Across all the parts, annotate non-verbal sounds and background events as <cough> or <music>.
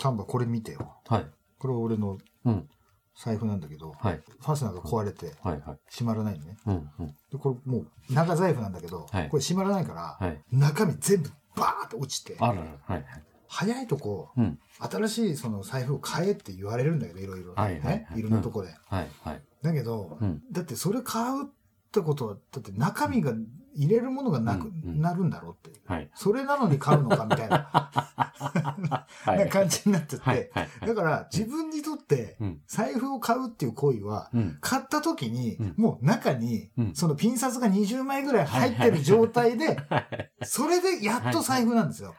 サンバこれ見てよ。はい。これ俺のうん。財布なんだけど、はい。ファスナーが壊れてはい。はい。閉まらないのね。うん。うん。で、これもう長財布なんだけど、はいこれ閉まらないから、はい。中身全部バーって落ちて、あらら。はい。はい。早いとこ、うん。新しいその財布を買えって言われるんだけど、いろいろ。はいはいはいね。いろんなとこで。はい。はい。だけど、うん。だってそれ買うってことは、だって中身が入れるものがなく、なるんだろうって。はい。それなのに買うのかみたいなは <laughs> な感じになってて、はい。はい。だから自分にとってうん。財布を買うっていう行為は、うん。買った時にうん、もう中にうん、そのピン札が20枚ぐらい入ってる状態で、はい。それでやっと財布なんですよ。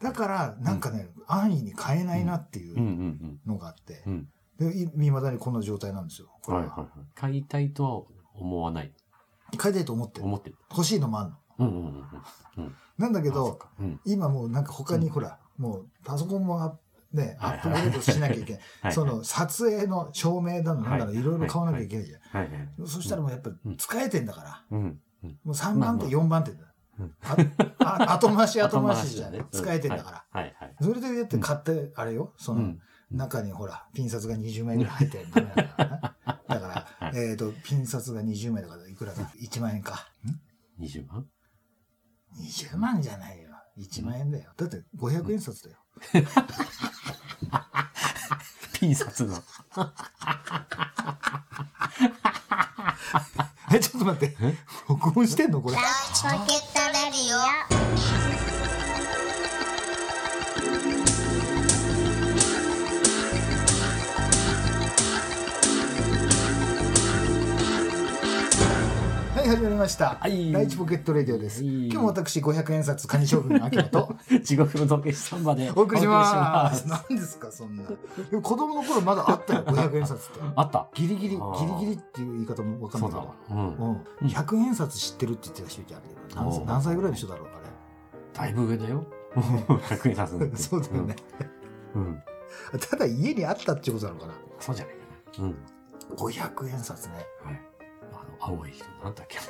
だから、なんかね、安易に買えないなっていう。のがあってう、ん。で、い未だにこの状態なんですよ。はい。は。はい。買いたいとは思わない。買いたいと思ってる。思ってる。欲しいのもあんの。うん。うん。うん。うん。なんだけどうん。今もうなんか他にほら、もうパソコンもあね、アはいップグレードしなきゃいけない。<laughs> はい。その撮影の照明だの、なんだろいいろいろ買わなきゃいけないじゃん。はい。はい。そしたらもうやっぱうん使えてんだから、うん。うん。もう3番手、まあ4番手だ後回し後回しじゃ後回しだね使えてんだから。はい。はい。それでやって買って、あれよ、そうのん。中にほら、ピン札が20枚ぐらい入ってる。だから、<laughs> はいえっと、ピン札が20枚だからいくらだ <laughs> ?1 万円か。ん？20万 ?20 万じゃないよ。1万円だよ。だって500円札だよ。ピン札の。<laughs> え、ちょっと待って。録音してんのこれ。ポケットレディオはい、始まりました。はいライチポケットレディオです。はい今日も私500円札カニ将軍の秋元と <laughs> 地獄の時計サンバでお送りします。何ですか、そんな。でも子供の頃まだあったよ、<laughs> 500円札って。あった。ギリギリ、ギリギリっていう言い方もわかんなそいうけど。だ。うん。うん。100円札知ってるって言ってた人けど、何歳おー何歳ぐらいの人だろう、あだいぶ上だよ。<laughs> 100円札。そうだよね。うん。うん。ただ家にあったってことなのかな。そうじゃないかな。うん。500円札ね。はい。あの、青い人、なんだっけ？な。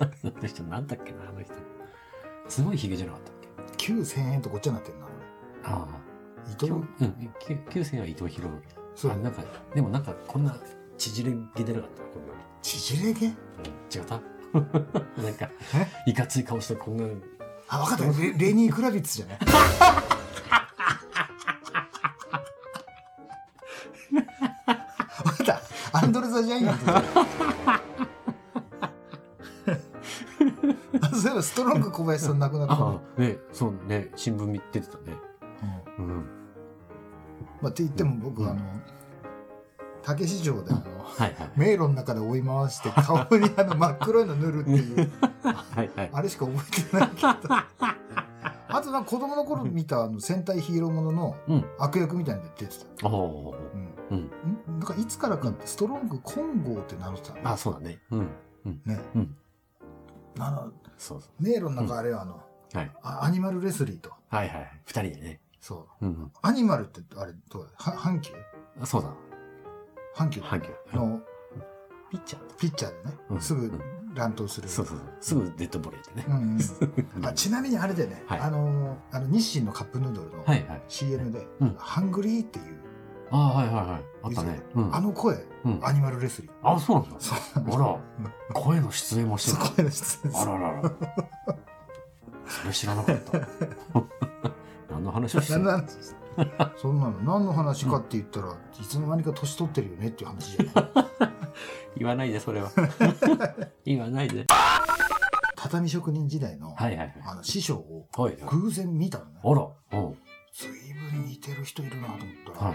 <laughs> あの人、なんだっけな、あの人。すごいヒゲじゃなかったっけ？9000円とこっちになってんな、ああ。俺。伊藤うん。きゅ9000は伊藤博文。そうあ、なんか、でもなんか、こんな、縮れ毛出なかった、こんな。縮れ毛？うん、違った？<laughs> なんかえ、いかつい顔してこんな、あ、わかった。レレニー・クラビッツじゃない？<laughs> ンドレ・ <laughs> ザ・ジャイアントそういえばストロング小林さん亡くなったのああ、ね、そうね、新聞見てたね。うんうん。まあ、って言っても僕、うんあの竹市場であのはいはい。迷路の中で追い回して顔にあの <laughs> 真っ黒いの塗るっていうはいはい。あれしか覚えてないけどあとなんか子供の頃見たあの戦隊ヒーローもののうん。悪役みたいなので出てた、おお。うん、うん。んなんかいつからかストロング金剛って名乗ってたの？あ、そうだね。うん。ね、うん。あのそうそ迷路の中あれはあの、う。はい。あアニマルレスリーとはいはい。二人でね。そううんアニマルってあれどうだ？は阪急？うん。そうだ。阪急？阪急。のピッチャーピッチャーでね、うんすぐ乱闘する、そうそうそう。すぐデッドボレーでね。うんうん、<laughs> あちなみにあれでね、はいあのあの日清のカップヌードルのはいはい。CM で、うんハングリーっていう、ああ、はいはいはい。あったね。うん。あの声、うん。アニマルレスリー。あ、そうなんだ。そうあら、声の出演もしてる。すごいの質ですあららら。<laughs> それ知らなかった。<laughs> 何の話をしてる？何の話そんなの何の話かって言ったら、いつの間にか年取ってるよねっていう話じゃない <laughs> 言わないで、それは。言わないで。畳職人時代の,、はいはいはい。あの師匠をはい。偶然見たのねあら。うん。随分似てる人いるなと思ったら、は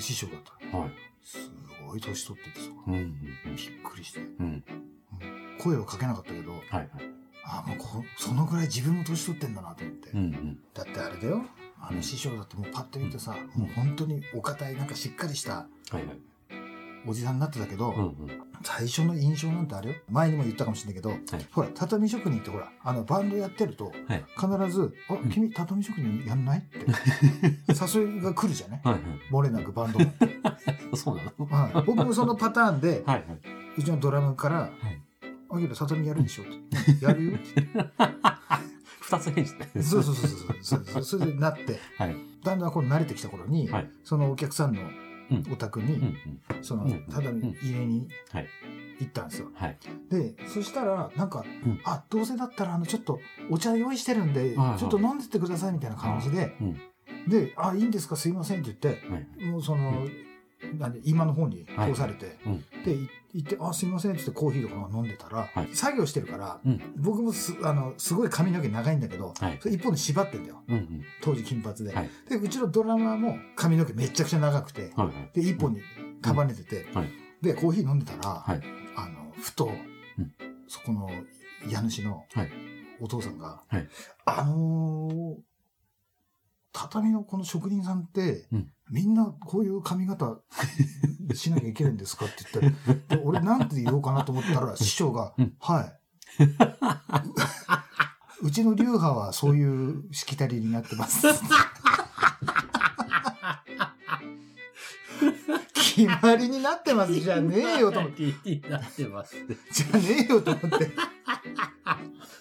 師匠だったい。はい。すごい年取っててさうんうんびっくりしてうん。うん。声をかけなかったけどはいはい。あもうこそのぐらい自分も年取ってんだなと思って、うんうん。だってあれだよあの師匠だってもうパッと見てさ、もう本当にお堅いなんかしっかりしたはいはい。おじさんになってたけど、うんうん。最初の印象なんてあれよ前にも言ったかもしれないけど、ほら畳職人ってほらあのバンドやってるとはい。必ず「あん君畳職人やんない?」って <laughs> 誘いが来るじゃない？はいはい。漏れなくバンドが、<laughs> そうなの？はい、僕もそのパターンで <laughs> はいはい。うちのドラムからはい「あげる畳やるでしょ」って「やるよ」って二つ返事ね。そうそうそうそうそうそう。それでなって、はい。だんだんこう慣れてきた頃に、はいそのお客さんのうんお宅に。そのうん畳入れにはい。行ったんですよ。はい。で、そしたら、なんか、うんあ、どうせだったら、あの、ちょっとお茶用意してるんで、ちょっと飲んでってくださいみたいな感じで、うん。で、あ、いいんですか、すいませんって言って、はい。もうその、なんで今の方に通されて、うん。でい行って「あすいません」って言ってコーヒーとか飲んでたら、はい。作業してるから、うん。僕もすあのすごい髪の毛長いんだけど、はい。それ一本で縛ってんだよ。うんうん。当時金髪で,、はい。でうちのドラマーも髪の毛めちゃくちゃ長くて、はいはい。で一本に束ねてて、はい。でコーヒー飲んでたら、はい。あのふと、うん。そこの家主のはい。お父さんが「はい。あのー畳のこの職人さんって、うんみんなこういう髪型しなきゃいけないんですか?」って言ったらで俺なんて言おうかなと思ったら師匠がうん「はい」うちの流派はそういうしきたりになってます。決まりになってますじゃねえよと思って。になってますね。じゃねえよと思って。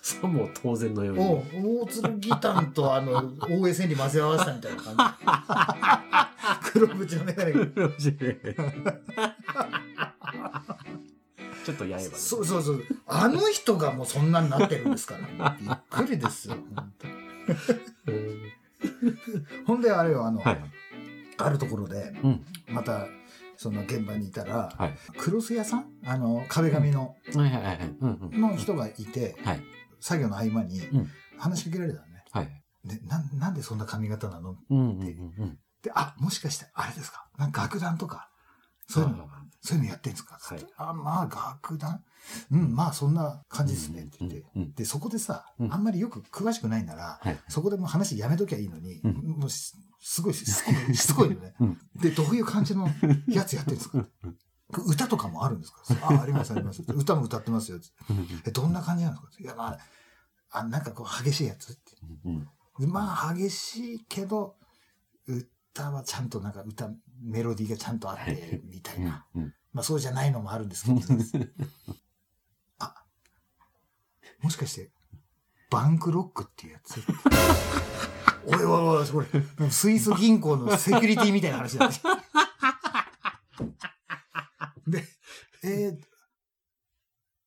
さも当然のように。大鶴ギタンとあの、大江千里混ぜ合わせたみたいな感じ。黒縁のメガネが。ちょっとやえばね。そうそうそう。あの人がもうそんなになってるんですから。びっくりですよ。本当うんほんであれよ、あの、はい。あるところで、うん。また、その現場にいたら、はい。クロス屋さん？あの、壁紙の。の人がいて、はい。作業の合間にうん話しかけられたのね。はい。で、なん、なんでそんな髪型なの？うんうんうんで、あ、もしかして、あれですか？なんか楽団とか、そういうの、そういうのやってんですか、はい。あ、まあ、楽団？うん、まあ、そんな感じですね、って言って。うんうん。で、そこでさ、うん。あんまりよく詳しくないなら、はい。そこでもう話やめときゃいいのに、うん。もうしすごいしつこい、しつこい <laughs> よね。うん。で、どういう感じのやつやってんですか？歌とかもあるんですか？あ、あります、あります。歌も歌ってますよ。え、どんな感じなんですか？いや、まあ、あ、なんかこう、激しいやつって。まあ激しいけど歌はちゃんとなんか歌メロディーがちゃんとあってみたいな、うんまあそうじゃないのもあるんですけど。<laughs> あもしかしてバンクロックっていうやつ？おいおいおいこれスイス銀行のセキュリティみたいな話だ <laughs> でえー、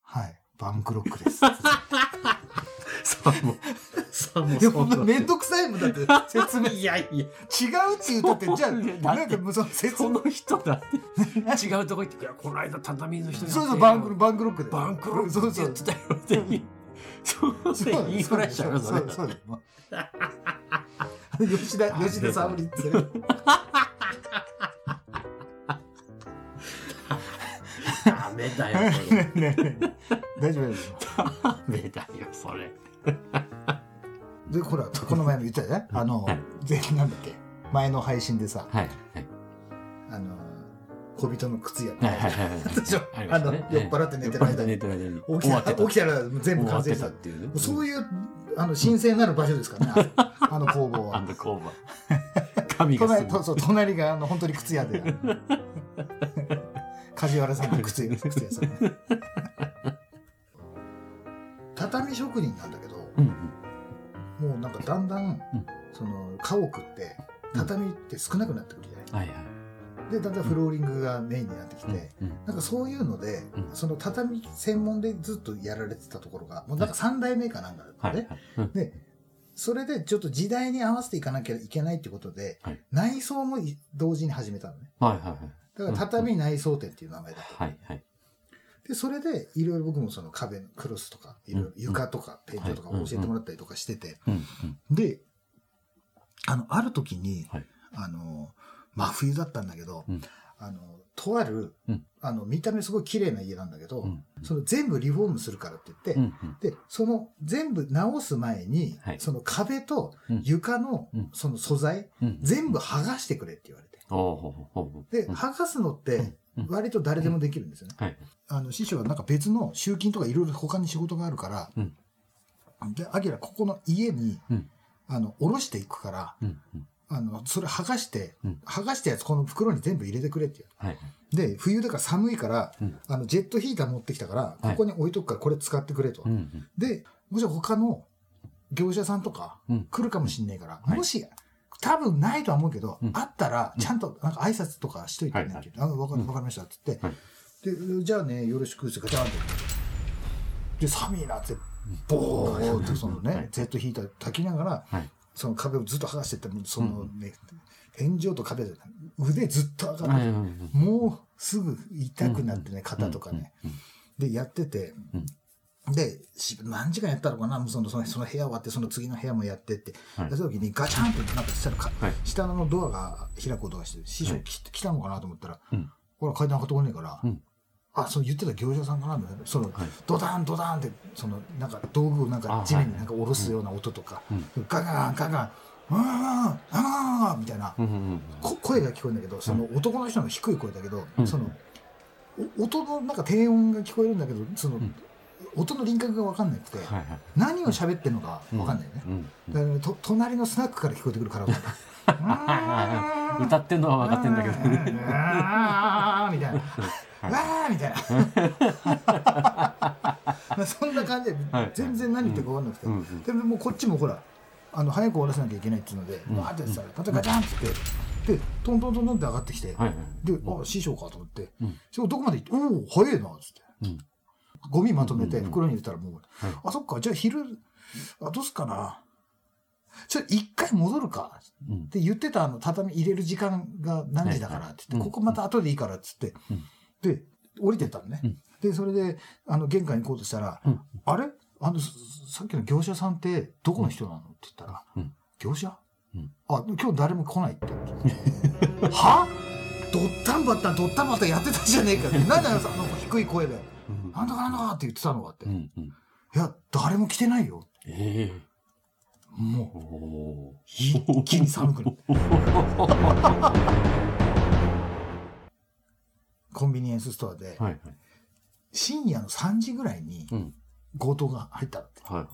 はいバンクロックですさも、さもいや、ほんまめんどくさいもんだって、説明。<laughs> いやいや、違うって言うたって、じゃあ、なんかもうその説明。その人だって、違うとこ行って、いや、この間畳の人にそうそう、バンク、バンクロックで。バンクロックそうそうって言って。たよって。そうそうで言いふらしちゃうよ、それそう。そうそう。もう吉田、吉田沙保里ってね。ダメだよ、それ。<laughs> 大丈夫大丈ダメだよ、それ。夫。<laughs> で、ほら、この前も言ったよね。あのはい、ぜなんだっけ？前の配信でさ、はい。はい。あの、小人の靴屋。はいはいはいはい。<laughs> でしょ？ありましたねあの酔っ払って寝てる間に酔っ払って寝てる間に。起きた。起きたら全部完成したた。っていうね。そういう、あの、神聖なる場所ですからね。あ <laughs> あの工房は。アンドコーバー。神が隣があの本当に靴屋で梶原さんの靴屋靴屋さん畳職人なんだけどうんうん。もうなんかだんだん、んその家屋って畳って少なくなってくるじゃない、はいはい。でだんだんフローリングがメインになってきて、うんなんかそういうので、うんその畳専門でずっとやられてたところがもうなんか3代目かなんかだったはいのね、はい。うんでそれでちょっと時代に合わせていかなきゃいけないってことで、はい内装も同時に始めたのねはいはいはい。だから畳内装店っていう名前だった。はいはい。で、それでいろいろ僕もその壁のクロスとか、いろいろ床とか天井とかはい。教えてもらったりとかしてて。で、あの、ある時に、はい。あの、真冬だったんだけど、うん。あの、とある、うん。あの、見た目すごい綺麗な家なんだけど、うん。その全部リフォームするからって言って。で、その全部直す前に、はい。その壁とうん。床のうん。その素材、うん。全部剥がしてくれって言われて。で、うん。剥がすのってうん割と誰でもできるんですよね。はい。あの師匠はなんか別の集金とかいろいろ他に仕事があるから、うんで、アキラここの家に、うんあの、下ろしていくから、うんうん。あの、それ剥がして、うん剥がしたやつこの袋に全部入れてくれってはい。言う。で、冬だから寒いから、うんあの、ジェットヒーター持ってきたから、はいここに置いとくからこれ使ってくれと。うんうん。で、もし他の、業者さんとかうん来るかもしんないから、はいもし、多分ないとは思うけど、うん。あったら、ちゃんとなんか挨拶とかしといてね。はわかりました？って言って、はい。で、じゃあね、よろしくってガチャンって。で、寒いなって、ボーってそのね、はい。Z ヒーター炊きながら、はい。その壁をずっと剥がしてって、そのね、天井と壁で腕ずっと上がって、もうすぐ痛くなってね、肩とかね。うんで、やってて、で、し何時間やったのかな？そのそのその部屋終わって、その次の部屋もやってって、はい。やった時にガチャンってなんかしたらか、はい。下のドアが開く音がして、師匠はい来来たのかなと思ったら、うん。ほら階段上がってこねえから、うん。あ、その言ってた業者さんかなみたいな。その、はい。ドダンドダンって、そのなんか道具をなんかあ地面になんか下ろすような音とか、うん。ガガンガガン、うーん、あーみたいな、うんうんうんこ声が聞こえるんだけど、その男の人の低い声だけど、うん。そのお音のなんか低音が聞こえるんだけど、その、ん音の輪郭が分かんなくて、はいはい。何を喋ってるのか分かんないよね。うんだからと隣のスナックから聞こえてくるカラオケ。<laughs> うん歌ってんのは分かってんだけど。あーみたいな。わーみたいな。<laughs> そんな感じではい全然何言ってるか分かんなくて、うんうんでももうこっちもほらあの早く終わらせなきゃいけないっていうので、んわーってやってたらまたガチャンって言ってでトントントントンって上がってきて、はいはい。で、あ、師匠かと思って、うんどこまで行って、おお、早いな、つって。うんゴミまとめて袋に入れたらもう、はい。あ、そっか、じゃあ昼、あ、どうすっかな。ちょ、一回戻るか。うん。って言ってたあの、畳入れる時間が何時だからって言って、ここまた後でいいからっつって、うん。で、降りてったのね。うん。で、それで、あの、玄関に行こうとしたら、うん。あれ？あの、ささっきの業者さんってどこの人なの？って言ったら、うん。業者、うん。あ、今日誰も来ないって言われて。<laughs> は？ドッタンバッタン、ドッタンバッタンやってたじゃねえかって。なんだよ、あの低い声で。うんなんだかなんだかって言ってたのかって。いうんうん。や、誰も来てないよ。ええ。もおおう、一気に寒くな。<laughs> コンビニエンスストアで、はいはい。深夜の3時ぐらいにうん。強盗が入ったって。はいは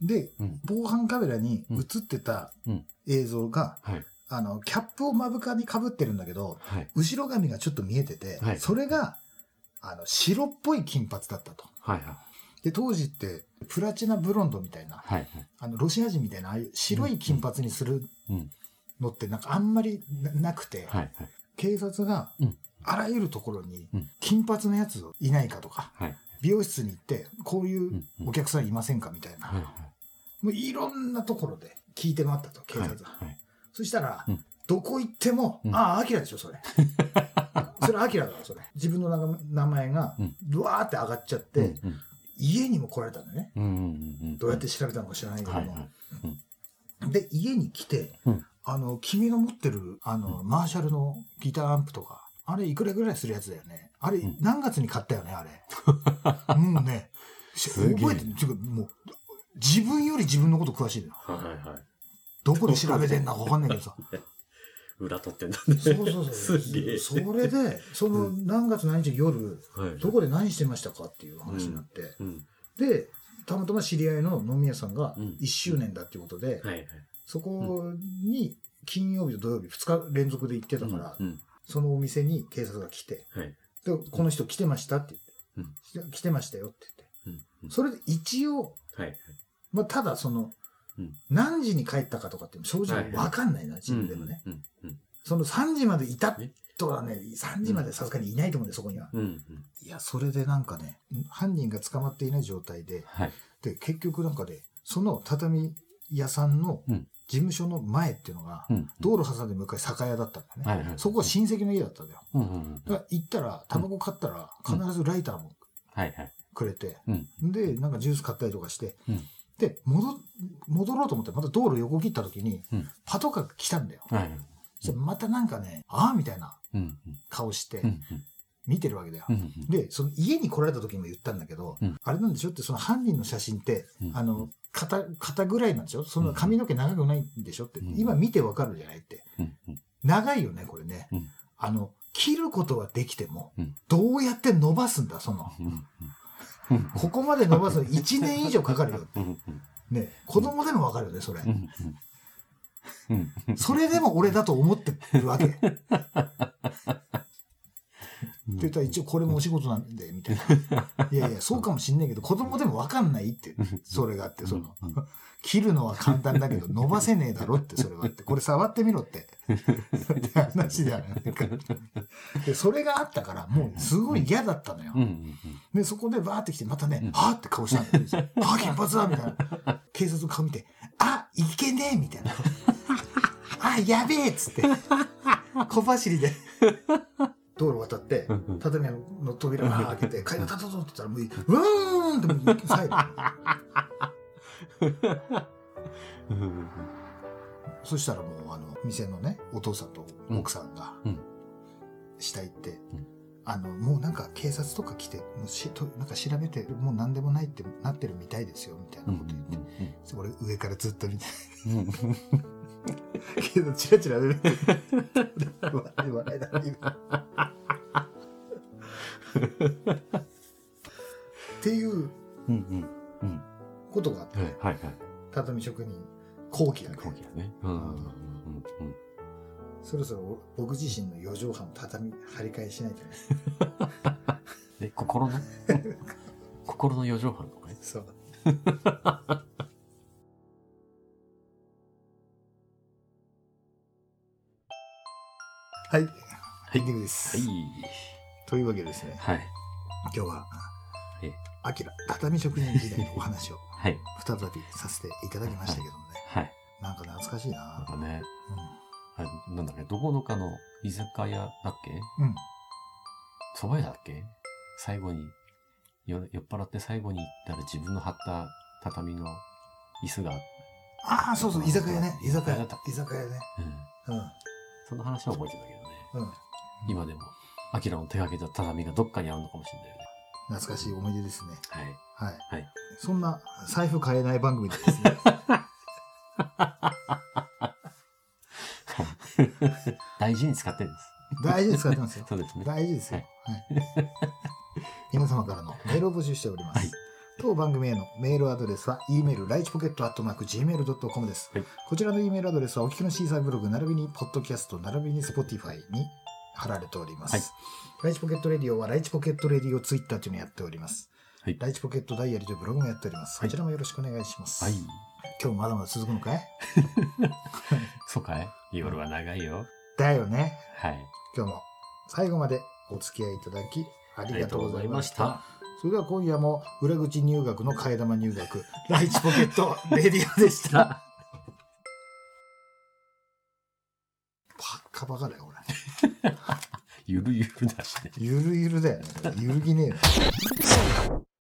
で、い。うん。防犯カメラに映ってたうん映像が、はい。あの、キャップを目深に被ってるんだけど、はい。後ろ髪がちょっと見えてて、はいそれが、あの、白っぽい金髪だったと。はいはい。で、当時って、プラチナブロンドみたいな、はいはい。あの、ロシア人みたいな、ああいう白い金髪にするうん。のってなんかあんまりななくて、はいはい。警察がうんあらゆるところにうん金髪のやついないかとか、はい。美容室に行って、こういうお客さんいませんかみたいな、はいはい。もういろんなところで聞いて回ったと、警察が。はい。そしたら、うんどこ行っても、うんああ、アキラでしょ、それ。<laughs> それアキラだわ、それ。自分の名前がうん、ブワーって上がっちゃって、うん家にも来られたんだよね。うん。うんうんうん。どうやって調べたのか知らないけども。はいはい。で、家に来て、うんあの、君の持ってる、あの、マーシャルのギターアンプとか、あれいくらぐらいするやつだよね。あれ、ん何月に買ったよね、あれ。<laughs> もうね、覚えてる。もう、自分より自分のこと詳しいのよ。はいはい。どこで調べてんのかわかんないけどさ。<laughs> 裏取ってんだね。そうそうそう。<laughs> すげえ。それで、その何月何日夜、はい。どこで何してましたかっていう話になって。うん。で、たまたま知り合いの飲み屋さんがうん1周年だっていうことで。そこに金曜日と土曜日2日連続で行ってたから、うん。そのお店に警察が来て、はい。で、この人来てましたって言って、来てましたよって言って。うん。それで一応、はいはい。まあ、ただその、うん何時に帰ったかとかって正直わかんないな、自分でもね。その3時までいたねとはね、3時までさすがにいないと思うんで、そこには。いや、それでなんかね、犯人が捕まっていない状態で、はい。で、結局なんかで、その畳屋さんのうん事務所の前っていうのが、うん。道路挟んで向かい酒屋だったんだよね。そこは親戚の家だったんだよ。だから行ったら、タバコ買ったら、必ずライターも。くれて、うん。で、なんかジュース買ったりとかして、うんで、戻、戻ろうと思って、また道路横切った時に、うんパトカーが来たんだよ。はい。そしてまたなんかね、ああみたいなうん。顔してう、ん。見てるわけだよ。うん。で、その家に来られた時も言ったんだけど、うんあれなんでしょって、その犯人の写真って、うんあの、肩、肩ぐらいなんでしょ？そんな髪の毛長くないんでしょって、うん今見てわかるじゃないって。うん。長いよね、これね。うんあの、切ることはできても、うんどうやって伸ばすんだ、その。うん。ここまで伸ばすの1年以上かかるよ。うん。ね、子供でもわかるよね、それ。それでも俺だと思ってるわけ。<laughs> って言ったら一応これもお仕事なんで、みたいな。<laughs> いやいや、そうかもしんないけど、子供でもわかんないって、それがあって、その、切るのは簡単だけど、伸ばせねえだろって、それはって。これ触ってみろって。って話じゃないか。で、それがあったから、もうすごい嫌だったのよで、そこでバーって来て、またね、はぁって顔したんだよ。はぁ、金髪だみたいな。警察の顔見て、あ、いけねえみたいな。<laughs> あ、やべえっつって。小走りで。道路渡って、畳の扉が開けて、階段立とうとって言ったら、もう、うーんってもう最後。そしたらもう、あの、店のね、お父さんと奥さんがうん、下行ってうん、あの、もうなんか警察とか来て、もうしとなんか調べて、もう何でもないってなってるみたいですよ、みたいなうんこと言って。俺上からずっと見て、けどチラチラ出る。笑い笑いだ、今。っていううんうんうんことがあって、はいはいはい畳職人後期がね後期だねうんうんうんうんそろそろ僕自身の四畳半畳張り替えしないとね。え心の心の四畳半とかねそう。はい。はいエンディングです。はいというわけでですね、はい今日はえ、アキラ、畳職人時代のお話を <laughs> はい再びさせていただきましたけどもね、はいなんか懐かしいなんなかねあれなんだっけどこのかの居酒屋だっけ？うん。うん。蕎麦屋だっけ？最後によ酔っ払って最後に行ったら自分の張った畳の椅子が、ああ、そうそう、居酒屋ね。居酒屋。居酒屋ね。うん、うん。その話は覚えてたけどねうん。今でもアキラの手がけた畳がどっかにあるのかもしれないよね懐かしい思い出ですね。はいはい。はいそんな財布買えない番組でですね。<laughs> 大事に使ってるんです大事に使ってますよ。<laughs> そうですね大事ですよ。はい。皆様からのメールを募集しております。はい当番組へのメールアドレスは、e メール、ライチポケットアットマーク Gmail.com です。はいこちらの e メールアドレスは、お聞きのシーサーブログ、並びにポッドキャスト、並びに Spotify に貼られております。はいライチポケットレディオは、ライチポケットレディオツイッターというのをやっております。はいライチポケットダイアリーというブログもやっております。はいこちらもよろしくお願いします。はい今日もまだまだ続くのかい？<laughs> そうかい？夜は長いよだよね。はい今日も最後までお付き合いいただきありがとうございました。それでは今夜も裏口入学の替え玉入学、<laughs> ライチポケットレディオでした。バカバカだよ、俺。<laughs> ゆるゆるだしねゆるゆるだよね。ゆるぎねえよ。